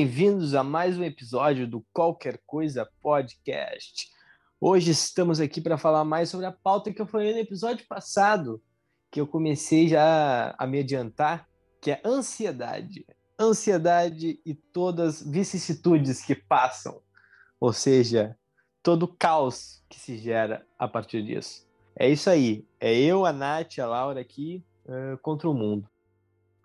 bem-vindos a mais um episódio do Qualquer Coisa Podcast. Hoje estamos aqui para falar mais sobre a pauta que eu falei no episódio passado, que eu comecei já a me adiantar, que é ansiedade. Ansiedade e todas as vicissitudes que passam, ou seja, todo o caos que se gera a partir disso. É isso aí. É eu, a Nath, a Laura aqui uh, contra o mundo.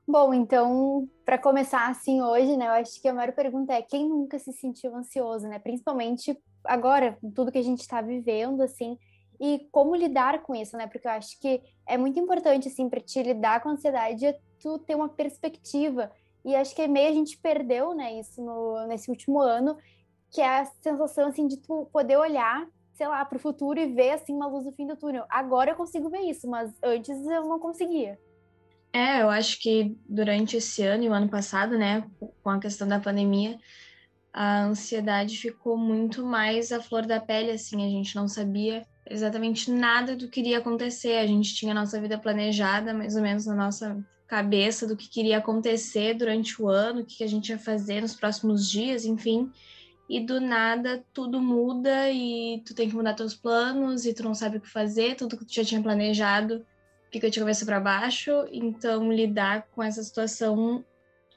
Bom, então, para começar assim hoje, né, eu acho que a maior pergunta é quem nunca se sentiu ansioso, né? Principalmente agora, com tudo que a gente está vivendo, assim, e como lidar com isso, né? Porque eu acho que é muito importante, assim, para te lidar com a ansiedade, é tu ter uma perspectiva. E acho que meio a gente perdeu, né, isso no, nesse último ano, que é a sensação, assim, de tu poder olhar, sei lá, para o futuro e ver, assim, uma luz no fim do túnel. Agora eu consigo ver isso, mas antes eu não conseguia. É, eu acho que durante esse ano e o ano passado, né, com a questão da pandemia, a ansiedade ficou muito mais à flor da pele, assim, a gente não sabia exatamente nada do que iria acontecer, a gente tinha a nossa vida planejada, mais ou menos na nossa cabeça do que queria acontecer durante o ano, o que a gente ia fazer nos próximos dias, enfim, e do nada tudo muda e tu tem que mudar teus planos e tu não sabe o que fazer, tudo que tu já tinha planejado fica de cabeça para baixo, então lidar com essa situação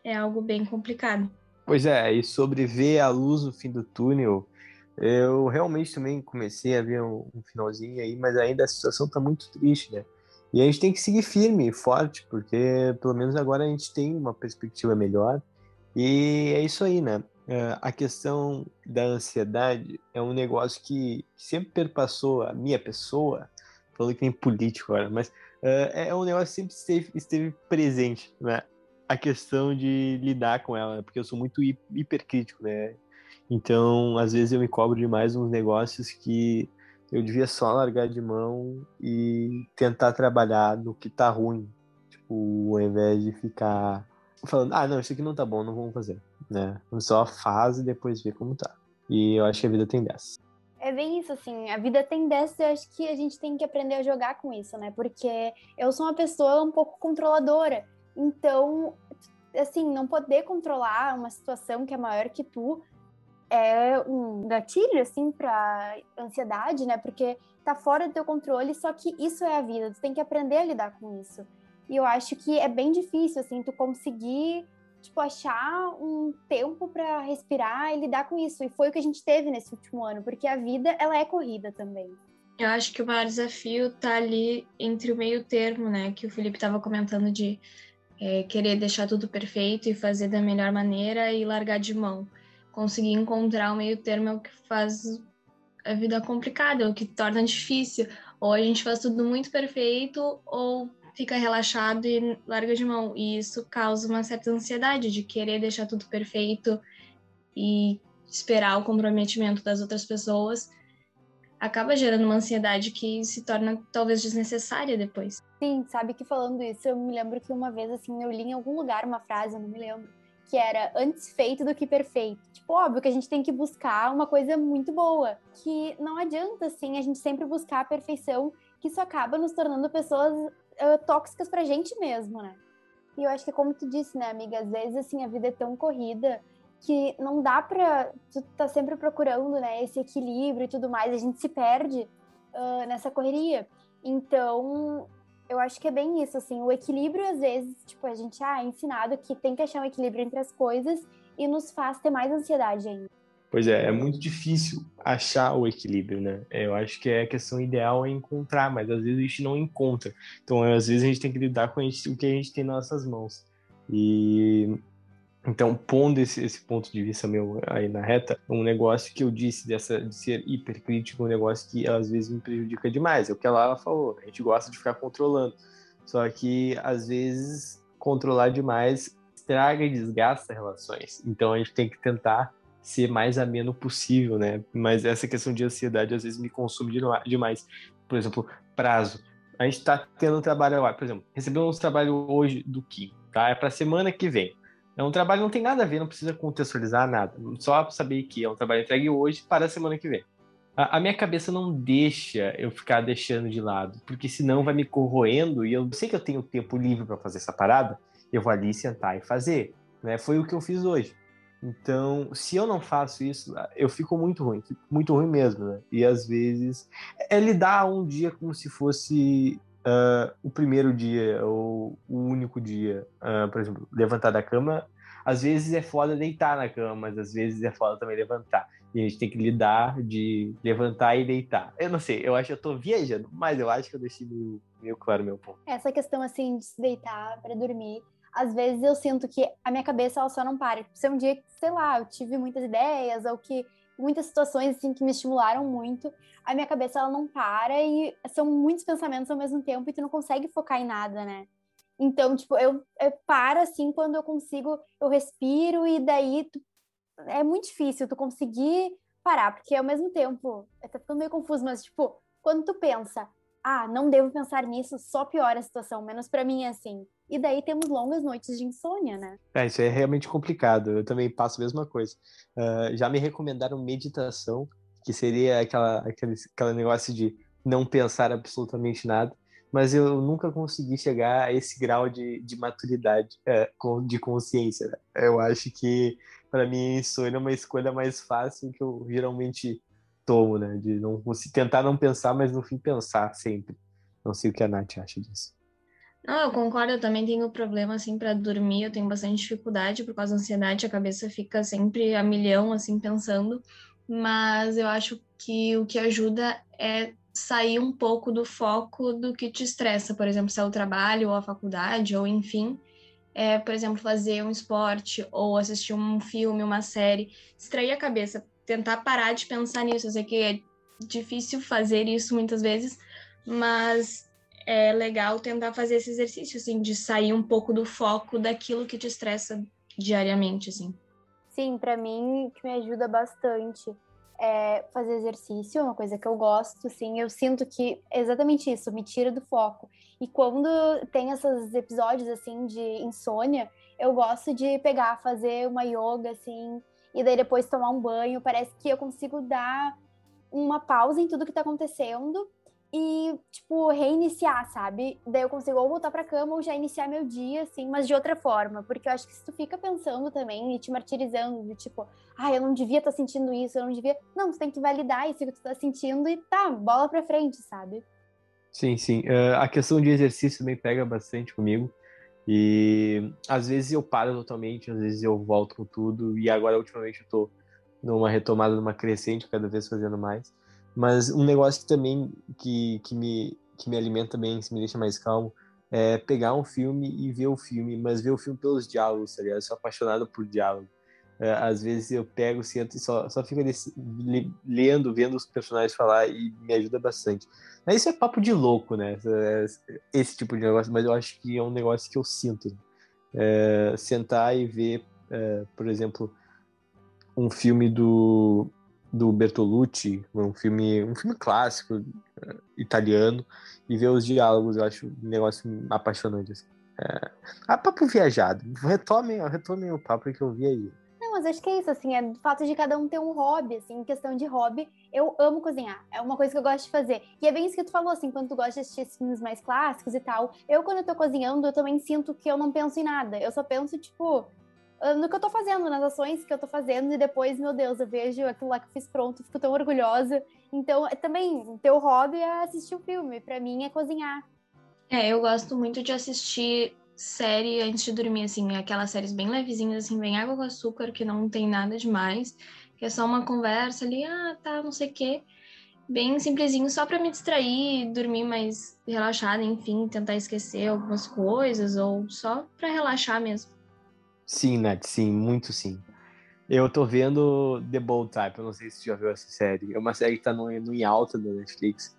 é algo bem complicado. Pois é, e sobre ver a luz no fim do túnel, eu realmente também comecei a ver um, um finalzinho aí, mas ainda a situação está muito triste, né? E a gente tem que seguir firme e forte, porque pelo menos agora a gente tem uma perspectiva melhor. E é isso aí, né? É, a questão da ansiedade é um negócio que sempre perpassou a minha pessoa, falando que nem político agora, mas é um negócio que sempre esteve, esteve, presente, né? A questão de lidar com ela, porque eu sou muito hipercrítico, né? Então, às vezes eu me cobro demais uns negócios que eu devia só largar de mão e tentar trabalhar no que tá ruim. Tipo, ao invés de ficar falando, ah, não, isso aqui não tá bom, não vamos fazer, né? Só faz e depois vê como tá. E eu acho que a vida tem dessa. É bem isso, assim, a vida tem dessa e eu acho que a gente tem que aprender a jogar com isso, né? Porque eu sou uma pessoa um pouco controladora, então, assim, não poder controlar uma situação que é maior que tu é um gatilho, assim, pra ansiedade, né? Porque tá fora do teu controle, só que isso é a vida, tu tem que aprender a lidar com isso. E eu acho que é bem difícil, assim, tu conseguir tipo, achar um tempo para respirar e lidar com isso. E foi o que a gente teve nesse último ano, porque a vida, ela é corrida também. Eu acho que o maior desafio tá ali entre o meio termo, né? Que o Felipe estava comentando de é, querer deixar tudo perfeito e fazer da melhor maneira e largar de mão. Conseguir encontrar o meio termo é o que faz a vida complicada, é o que torna difícil. Ou a gente faz tudo muito perfeito, ou fica relaxado e larga de mão. E isso causa uma certa ansiedade de querer deixar tudo perfeito e esperar o comprometimento das outras pessoas. Acaba gerando uma ansiedade que se torna talvez desnecessária depois. Sim, sabe que falando isso, eu me lembro que uma vez assim eu li em algum lugar uma frase, eu não me lembro, que era antes feito do que perfeito. Tipo, óbvio que a gente tem que buscar uma coisa muito boa, que não adianta assim a gente sempre buscar a perfeição, que isso acaba nos tornando pessoas uh, tóxicas pra gente mesmo, né? E eu acho que como tu disse, né, amiga, às vezes assim a vida é tão corrida que não dá pra tu tá sempre procurando, né, esse equilíbrio e tudo mais, a gente se perde uh, nessa correria. Então, eu acho que é bem isso, assim, o equilíbrio às vezes, tipo, a gente ah, é ensinado que tem que achar um equilíbrio entre as coisas e nos faz ter mais ansiedade ainda. Pois é, é muito difícil achar o equilíbrio, né? É, eu acho que é a questão ideal é encontrar, mas às vezes a gente não encontra. Então, às vezes a gente tem que lidar com gente, o que a gente tem nas nossas mãos. E então, pondo esse, esse ponto de vista meu aí na reta, um negócio que eu disse dessa de ser hipercrítico, um negócio que às vezes me prejudica demais. É o que ela falou, a gente gosta de ficar controlando. Só que às vezes controlar demais estraga e desgasta relações. Então a gente tem que tentar ser mais ameno possível, né? Mas essa questão de ansiedade às vezes me consome demais. Por exemplo, prazo. A gente está tendo um trabalho agora, por exemplo, recebemos um trabalho hoje do Kim, tá? É para semana que vem. É um trabalho não tem nada a ver, não precisa contextualizar nada. Só saber que é um trabalho entregue hoje para a semana que vem. A, a minha cabeça não deixa eu ficar deixando de lado, porque senão vai me corroendo e eu sei que eu tenho tempo livre para fazer essa parada, eu vou ali sentar e fazer. Né? Foi o que eu fiz hoje. Então, se eu não faço isso, eu fico muito ruim, fico muito ruim mesmo, né? E às vezes é lidar um dia como se fosse uh, o primeiro dia ou o único dia. Uh, por exemplo, levantar da cama, às vezes é foda deitar na cama, mas às vezes é foda também levantar. E a gente tem que lidar de levantar e deitar. Eu não sei, eu acho que eu tô viajando, mas eu acho que eu deixei meio, meio claro meu ponto. Essa questão, assim, de se deitar para dormir, às vezes eu sinto que a minha cabeça ela só não para. Tipo, se é um dia que, sei lá, eu tive muitas ideias ou que muitas situações assim que me estimularam muito, a minha cabeça ela não para e são muitos pensamentos ao mesmo tempo e tu não consegue focar em nada, né? Então, tipo, eu, eu paro assim quando eu consigo, eu respiro e daí tu, é muito difícil tu conseguir parar, porque ao mesmo tempo, tá ficando meio confuso, mas tipo, quando tu pensa, ah, não devo pensar nisso, só piora a situação, menos para mim é assim. E daí temos longas noites de insônia, né? É, isso é realmente complicado. Eu também passo a mesma coisa. Uh, já me recomendaram meditação, que seria aquela, aquele, aquele negócio de não pensar absolutamente nada, mas eu nunca consegui chegar a esse grau de, de maturidade, é, de consciência. Né? Eu acho que, para mim, insônia é uma escolha mais fácil que eu geralmente tomo, né? De não tentar não pensar, mas no fim pensar sempre. Não sei o que a Nath acha disso. Não, eu concordo, eu também tenho problema, assim, para dormir, eu tenho bastante dificuldade por causa da ansiedade, a cabeça fica sempre a milhão, assim, pensando, mas eu acho que o que ajuda é sair um pouco do foco do que te estressa, por exemplo, se é o trabalho ou a faculdade, ou enfim, é, por exemplo, fazer um esporte ou assistir um filme, uma série, distrair a cabeça, tentar parar de pensar nisso. Eu sei que é difícil fazer isso muitas vezes, mas é legal tentar fazer esse exercício, assim, de sair um pouco do foco daquilo que te estressa diariamente, assim. Sim, para mim, que me ajuda bastante é fazer exercício, uma coisa que eu gosto, assim, eu sinto que é exatamente isso, me tira do foco. E quando tem esses episódios, assim, de insônia, eu gosto de pegar, fazer uma yoga, assim, e daí depois tomar um banho, parece que eu consigo dar uma pausa em tudo que tá acontecendo e, tipo, reiniciar, sabe? Daí eu consigo ou voltar pra cama ou já iniciar meu dia, assim, mas de outra forma. Porque eu acho que se tu fica pensando também e te martirizando, tipo, ah, eu não devia estar tá sentindo isso, eu não devia. Não, tu tem que validar isso que tu tá sentindo e tá, bola pra frente, sabe? Sim, sim. Uh, a questão de exercício também pega bastante comigo. E às vezes eu paro totalmente, às vezes eu volto com tudo. E agora, ultimamente, eu tô numa retomada, numa crescente, cada vez fazendo mais. Mas um negócio que também que, que, me, que me alimenta bem, que me deixa mais calmo, é pegar um filme e ver o filme, mas ver o filme pelos diálogos, tá ligado? Eu sou apaixonado por diálogo. É, às vezes eu pego, sento e só, só fico desse, lendo, vendo os personagens falar e me ajuda bastante. Mas isso é papo de louco, né? Esse tipo de negócio, mas eu acho que é um negócio que eu sinto. É, sentar e ver, é, por exemplo, um filme do do Bertolucci, um filme, um filme clássico uh, italiano, e ver os diálogos, eu acho um negócio apaixonante. Assim. É... Ah, papo viajado. Retomem, retomem o papo que eu vi aí. Não, mas acho que é isso, assim, é o fato de cada um ter um hobby, assim, em questão de hobby, eu amo cozinhar, é uma coisa que eu gosto de fazer. E é bem isso que tu falou, assim, quando tu gosta de assistir filmes mais clássicos e tal, eu quando eu tô cozinhando, eu também sinto que eu não penso em nada, eu só penso, tipo, no que eu tô fazendo, nas ações que eu tô fazendo, e depois, meu Deus, eu vejo aquilo lá que eu fiz pronto, fico tão orgulhosa. Então, é também, teu hobby é assistir o um filme, para mim é cozinhar. É, eu gosto muito de assistir série antes de dormir, assim, aquelas séries bem levezinhas, assim, bem água com açúcar, que não tem nada demais, que é só uma conversa ali, ah, tá, não sei o quê. Bem simplesinho, só para me distrair, dormir mais relaxada, enfim, tentar esquecer algumas coisas, ou só para relaxar mesmo. Sim, Nath, sim, muito sim. Eu tô vendo The Bold Type, eu não sei se você já viu essa série. É uma série que tá no, no em alta da Netflix.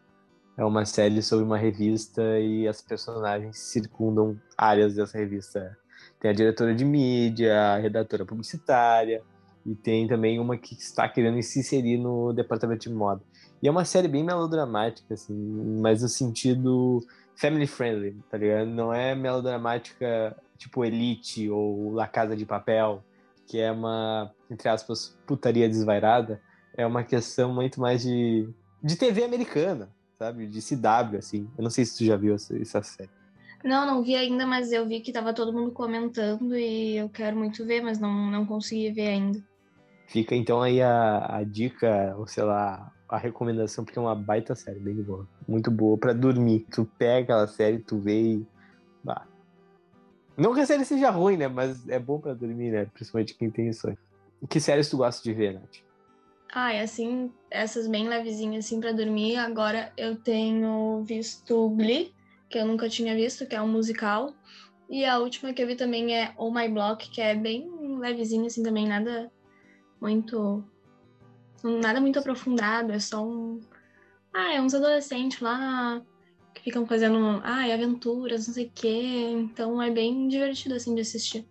É uma série sobre uma revista e as personagens circundam áreas dessa revista. Tem a diretora de mídia, a redatora publicitária, e tem também uma que está querendo se inserir no departamento de moda. E é uma série bem melodramática, assim, mas no sentido family friendly, tá ligado? Não é melodramática tipo Elite ou La Casa de Papel, que é uma, entre aspas, putaria desvairada, é uma questão muito mais de, de TV americana, sabe? De CW, assim. Eu não sei se tu já viu essa, essa série. Não, não vi ainda, mas eu vi que tava todo mundo comentando e eu quero muito ver, mas não, não consegui ver ainda. Fica então aí a, a dica, ou sei lá, a recomendação, porque é uma baita série, bem boa. Muito boa para dormir. Tu pega aquela série, tu vê e. Não que a série seja ruim, né? Mas é bom para dormir, né? Principalmente quem tem isso. Que séries tu gosta de ver, Nath? Ah, é assim, essas bem levezinhas assim para dormir. Agora eu tenho visto Glee, que eu nunca tinha visto, que é um musical. E a última que eu vi também é Oh My Block, que é bem levezinha assim também, nada muito nada muito aprofundado, é só um ah, é uns adolescentes lá que ficam fazendo, ah, aventuras, não sei o quê. Então é bem divertido assim de assistir.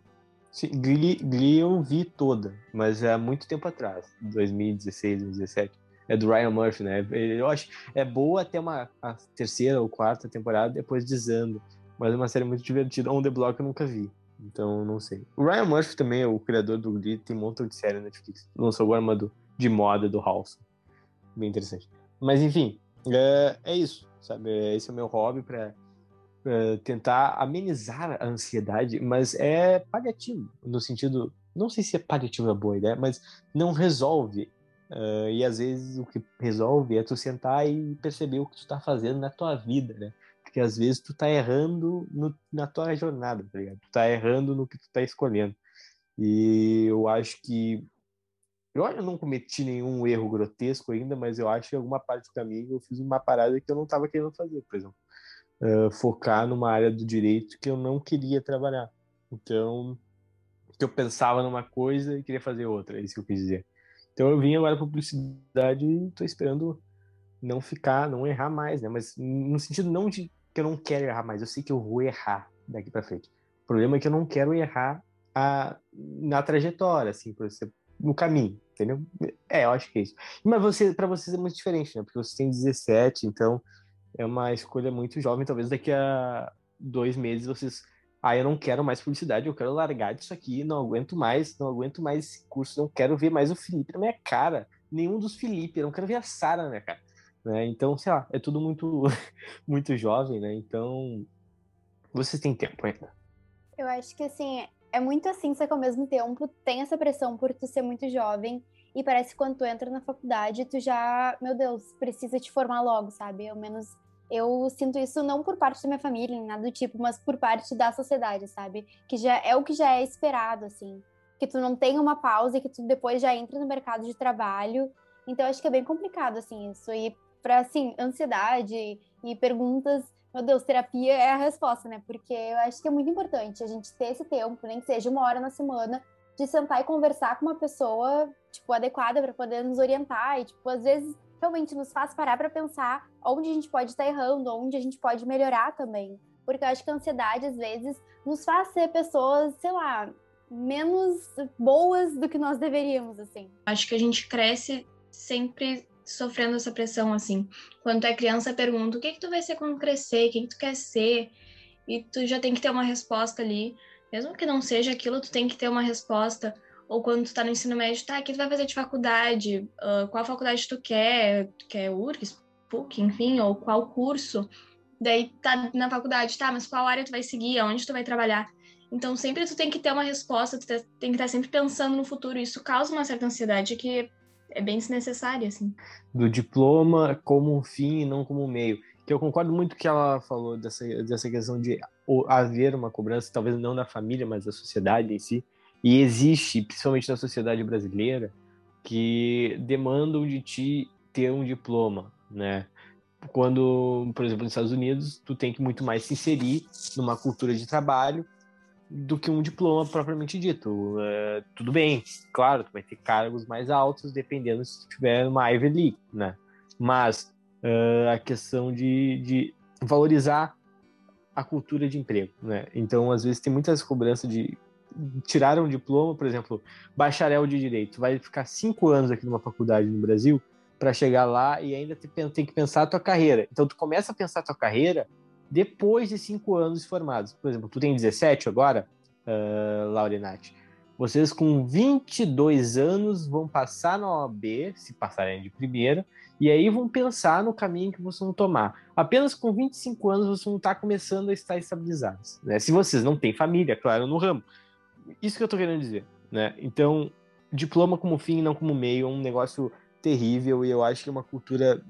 Sim, Glee, Glee eu vi toda, mas é há muito tempo atrás, 2016, 2017. É do Ryan Murphy, né? Eu acho é boa até uma a terceira ou quarta temporada, depois desando. Mas é uma série muito divertida. On the Block eu nunca vi. Então, não sei. O Ryan Murphy também é o criador do Glee, tem um montão de série na Netflix. Lançou agora uma do, de moda do House. Bem interessante. Mas, enfim, é, é isso, sabe? Esse é o meu hobby para tentar amenizar a ansiedade, mas é paliativo, no sentido, não sei se é paliativo a boa ideia, mas não resolve. Uh, e às vezes o que resolve é tu sentar e perceber o que tu tá fazendo na tua vida, né? Porque às vezes tu tá errando no, na tua jornada, tá ligado? Tu tá errando no que tu tá escolhendo. E eu acho que eu não cometi nenhum erro grotesco ainda, mas eu acho que alguma parte do caminho eu fiz uma parada que eu não estava querendo fazer, por exemplo uh, focar numa área do direito que eu não queria trabalhar. Então, que eu pensava numa coisa e queria fazer outra, é isso que eu quis dizer. Então eu vim agora para publicidade e estou esperando não ficar, não errar mais, né? Mas no sentido não de que eu não quero errar mais, eu sei que eu vou errar daqui para frente. O problema é que eu não quero errar a, na trajetória, assim, por exemplo, no caminho, entendeu? É, eu acho que é isso. Mas você, para vocês é muito diferente, né? Porque você tem 17, então é uma escolha muito jovem. Talvez daqui a dois meses vocês. Ah, eu não quero mais publicidade, eu quero largar disso aqui, não aguento mais, não aguento mais esse curso, não quero ver mais o Felipe na minha cara. Nenhum dos Felipe, eu não quero ver a Sara na minha cara. Né? Então, sei lá, é tudo muito, muito jovem, né? Então, vocês têm tempo ainda. Eu acho que assim, é muito assim, só que ao mesmo tempo tem essa pressão por tu ser muito jovem e parece que quando tu entra na faculdade, tu já, meu Deus, precisa te formar logo, sabe? Ao menos eu sinto isso não por parte da minha família, nada do tipo, mas por parte da sociedade, sabe? Que já é o que já é esperado, assim. Que tu não tenha uma pausa e que tu depois já entra no mercado de trabalho. Então, acho que é bem complicado, assim, isso. E para, assim, ansiedade e perguntas, meu Deus, terapia é a resposta, né? Porque eu acho que é muito importante a gente ter esse tempo, nem que seja uma hora na semana, de sentar e conversar com uma pessoa, tipo, adequada para poder nos orientar e, tipo, às vezes realmente nos faz parar para pensar onde a gente pode estar tá errando, onde a gente pode melhorar também. Porque eu acho que a ansiedade, às vezes, nos faz ser pessoas, sei lá, menos boas do que nós deveríamos, assim. Acho que a gente cresce sempre sofrendo essa pressão, assim. Quando tu é criança, pergunta o que que tu vai ser quando crescer, o que tu quer ser, e tu já tem que ter uma resposta ali. Mesmo que não seja aquilo, tu tem que ter uma resposta. Ou quando tu tá no ensino médio, tá, o que tu vai fazer de faculdade? Uh, qual faculdade tu quer? Tu quer URGS, PUC, enfim, ou qual curso? Daí tá na faculdade, tá, mas qual área tu vai seguir? Aonde tu vai trabalhar? Então sempre tu tem que ter uma resposta, tu tem que estar sempre pensando no futuro. Isso causa uma certa ansiedade que é bem desnecessária, assim. Do diploma como um fim e não como um meio. Que eu concordo muito que ela falou dessa, dessa questão de haver uma cobrança, talvez não da família, mas da sociedade em si. E existe, principalmente na sociedade brasileira, que demandam de ti ter um diploma, né? Quando, por exemplo, nos Estados Unidos, tu tem que muito mais se inserir numa cultura de trabalho do que um diploma propriamente dito. É, tudo bem, claro, tu vai ter cargos mais altos dependendo se tu tiver uma Ivy League, né? Mas uh, a questão de, de valorizar a cultura de emprego, né? Então, às vezes tem muitas cobranças de tirar um diploma, por exemplo, bacharel de direito, vai ficar cinco anos aqui numa faculdade no Brasil para chegar lá e ainda tem que pensar a tua carreira. Então, tu começa a pensar a tua carreira depois de cinco anos formados. Por exemplo, tu tem 17 agora, uh, Laurenati. Vocês com 22 anos vão passar na OAB, se passarem de primeira, e aí vão pensar no caminho que vocês vão tomar. Apenas com 25 anos vocês vão estar começando a estar estabilizados. Né? Se vocês não têm família, claro, no ramo. Isso que eu estou querendo dizer. Né? Então, diploma como fim, não como meio, é um negócio terrível e eu acho que é uma cultura.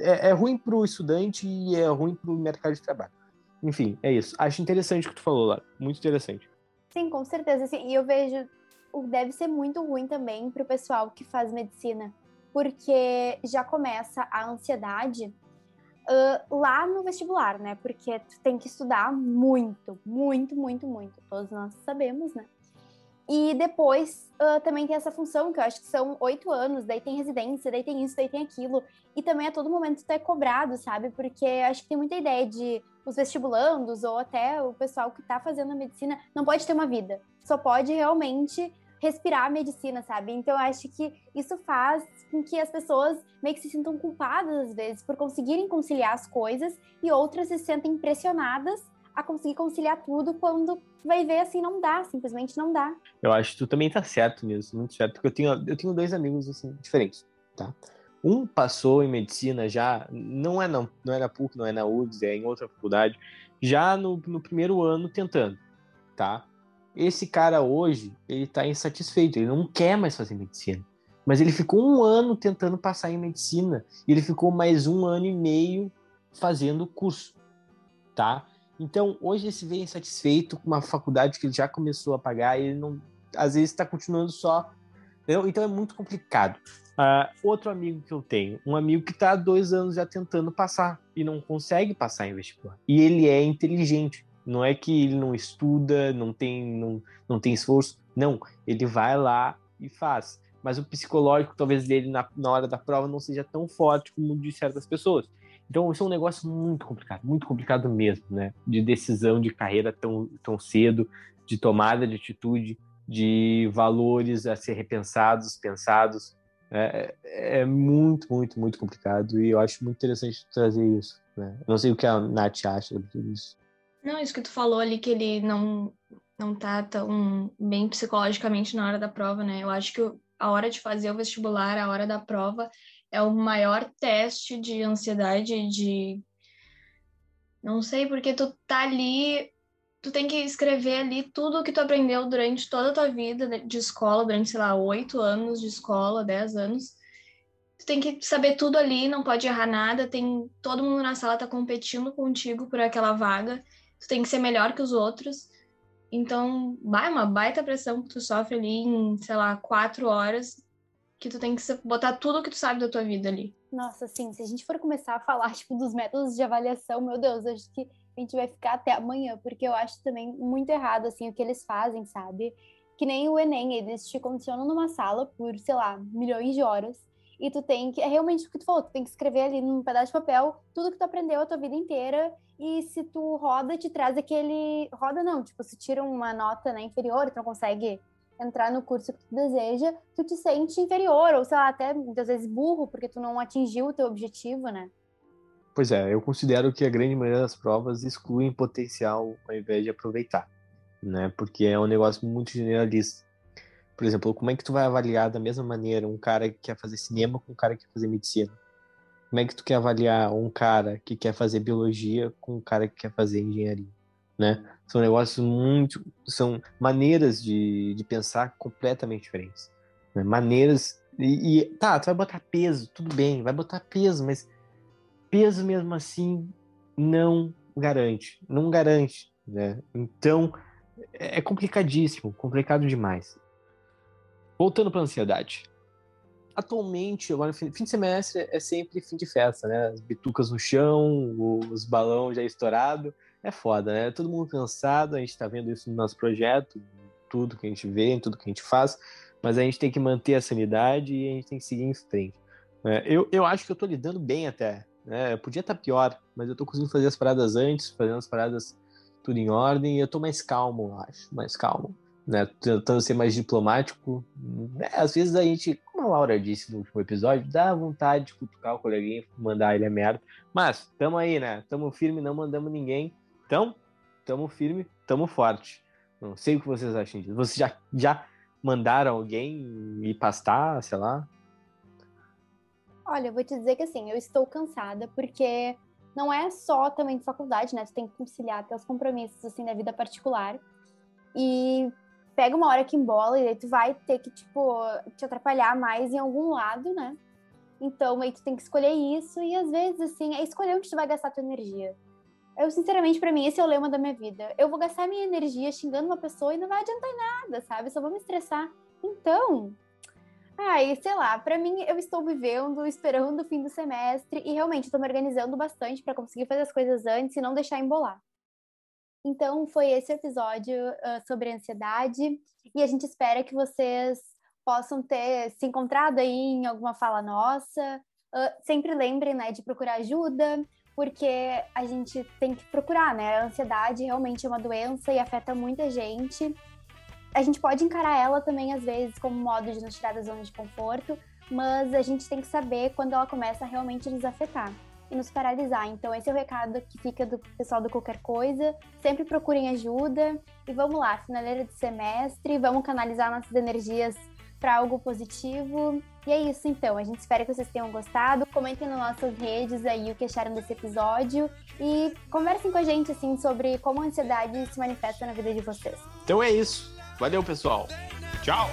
É, é ruim para o estudante e é ruim para o mercado de trabalho. Enfim, é isso. Acho interessante o que tu falou lá. Muito interessante. Sim, com certeza. Assim, e eu vejo. Deve ser muito ruim também para o pessoal que faz medicina, porque já começa a ansiedade uh, lá no vestibular, né? Porque tu tem que estudar muito, muito, muito, muito. Todos nós sabemos, né? E depois uh, também tem essa função, que eu acho que são oito anos, daí tem residência, daí tem isso, daí tem aquilo. E também a todo momento tu é cobrado, sabe? Porque acho que tem muita ideia de os vestibulandos ou até o pessoal que tá fazendo a medicina não pode ter uma vida. Só pode realmente respirar a medicina, sabe? Então acho que isso faz com que as pessoas meio que se sintam culpadas às vezes por conseguirem conciliar as coisas e outras se sentem pressionadas a conseguir conciliar tudo quando vai ver assim, não dá, simplesmente não dá. Eu acho que tu também tá certo nisso, muito certo, porque eu tenho, eu tenho dois amigos assim, diferentes, tá? Um passou em medicina já, não é, não, não é na PUC, não é na UDS, é em outra faculdade, já no, no primeiro ano tentando, tá? Esse cara hoje, ele tá insatisfeito, ele não quer mais fazer medicina. Mas ele ficou um ano tentando passar em medicina, e ele ficou mais um ano e meio fazendo curso, tá? Então, hoje ele se vê insatisfeito com uma faculdade que ele já começou a pagar e ele não, às vezes está continuando só. Entendeu? Então é muito complicado. Uh, outro amigo que eu tenho, um amigo que está há dois anos já tentando passar e não consegue passar em vestibular. E ele é inteligente. Não é que ele não estuda, não tem, não, não tem esforço. Não, ele vai lá e faz. Mas o psicológico, talvez, dele na, na hora da prova não seja tão forte como de certas pessoas. Então, isso é um negócio muito complicado, muito complicado mesmo, né? De decisão de carreira tão, tão cedo, de tomada de atitude, de valores a ser repensados, pensados. É, é, é muito, muito, muito complicado e eu acho muito interessante trazer isso. Né? não sei o que a Nath acha sobre tudo isso. Não, isso que tu falou ali, que ele não, não tá tão bem psicologicamente na hora da prova, né? Eu acho que a hora de fazer o vestibular, a hora da prova, é o maior teste de ansiedade, de. Não sei, porque tu tá ali, tu tem que escrever ali tudo o que tu aprendeu durante toda a tua vida de escola, durante, sei lá, oito anos de escola, dez anos. Tu tem que saber tudo ali, não pode errar nada, tem todo mundo na sala tá competindo contigo por aquela vaga, tu tem que ser melhor que os outros. Então, vai uma baita pressão que tu sofre ali em, sei lá, quatro horas que tu tem que botar tudo o que tu sabe da tua vida ali. Nossa, sim, se a gente for começar a falar, tipo, dos métodos de avaliação, meu Deus, acho que a gente vai ficar até amanhã, porque eu acho também muito errado, assim, o que eles fazem, sabe? Que nem o Enem, eles te condicionam numa sala por, sei lá, milhões de horas, e tu tem que, é realmente o que tu falou, tu tem que escrever ali num pedaço de papel tudo que tu aprendeu a tua vida inteira, e se tu roda, te traz aquele, roda não, tipo, se tira uma nota, né, inferior, tu não consegue entrar no curso que tu deseja, tu te sente inferior, ou sei lá, até muitas vezes burro, porque tu não atingiu o teu objetivo, né? Pois é, eu considero que a grande maioria das provas excluem potencial ao invés de aproveitar, né? Porque é um negócio muito generalista. Por exemplo, como é que tu vai avaliar da mesma maneira um cara que quer fazer cinema com um cara que quer fazer medicina? Como é que tu quer avaliar um cara que quer fazer biologia com um cara que quer fazer engenharia, né? São negócios muito. São maneiras de, de pensar completamente diferentes. Né? Maneiras. E, e, tá, tu vai botar peso, tudo bem, vai botar peso, mas peso mesmo assim não garante. Não garante. Né? Então é complicadíssimo, complicado demais. Voltando para ansiedade. Atualmente, agora fim de semestre é sempre fim de festa, né? As bitucas no chão, os balões já estourados é foda, né? Todo mundo cansado, a gente está vendo isso no nosso projeto, tudo que a gente vê, tudo que a gente faz, mas a gente tem que manter a sanidade e a gente tem que seguir em frente. É, eu, eu acho que eu estou lidando bem até. Né? Podia estar tá pior, mas eu estou conseguindo fazer as paradas antes, fazendo as paradas tudo em ordem, e eu estou mais calmo, eu acho, mais calmo. Né? Tentando ser mais diplomático. É, às vezes a gente, como a Laura disse no último episódio, dá vontade de cutucar o coleguinha, mandar ele a merda. Mas, tamo aí, né? Tamo firme, não mandamos ninguém. Então, tamo firme, tamo forte. Não sei o que vocês acham disso. Vocês já, já mandaram alguém ir pastar, sei lá? Olha, eu vou te dizer que assim, eu estou cansada, porque não é só também de faculdade, né? Tu tem que conciliar os compromissos, assim, da vida particular. E pega uma hora que embola e aí tu vai ter que, tipo, te atrapalhar mais em algum lado, né? Então, aí tu tem que escolher isso e às vezes, assim, é escolher onde tu vai gastar tua energia. Eu, sinceramente, para mim, esse é o lema da minha vida. Eu vou gastar minha energia xingando uma pessoa e não vai adiantar em nada, sabe? Só vou me estressar. Então, ai, sei lá, para mim, eu estou vivendo, esperando o fim do semestre e realmente estou me organizando bastante para conseguir fazer as coisas antes e não deixar embolar. Então, foi esse episódio uh, sobre ansiedade e a gente espera que vocês possam ter se encontrado aí em alguma fala nossa. Uh, sempre lembrem, né, de procurar ajuda, porque a gente tem que procurar, né? A ansiedade realmente é uma doença e afeta muita gente. A gente pode encarar ela também, às vezes, como modo de nos tirar da zona de conforto, mas a gente tem que saber quando ela começa a realmente nos afetar e nos paralisar. Então, esse é o recado que fica do pessoal do Qualquer Coisa. Sempre procurem ajuda e vamos lá, finaleira de semestre, vamos canalizar nossas energias para algo positivo. E é isso então, a gente espera que vocês tenham gostado. Comentem nas nossas redes aí o que acharam desse episódio e conversem com a gente assim sobre como a ansiedade se manifesta na vida de vocês. Então é isso. Valeu, pessoal. Tchau.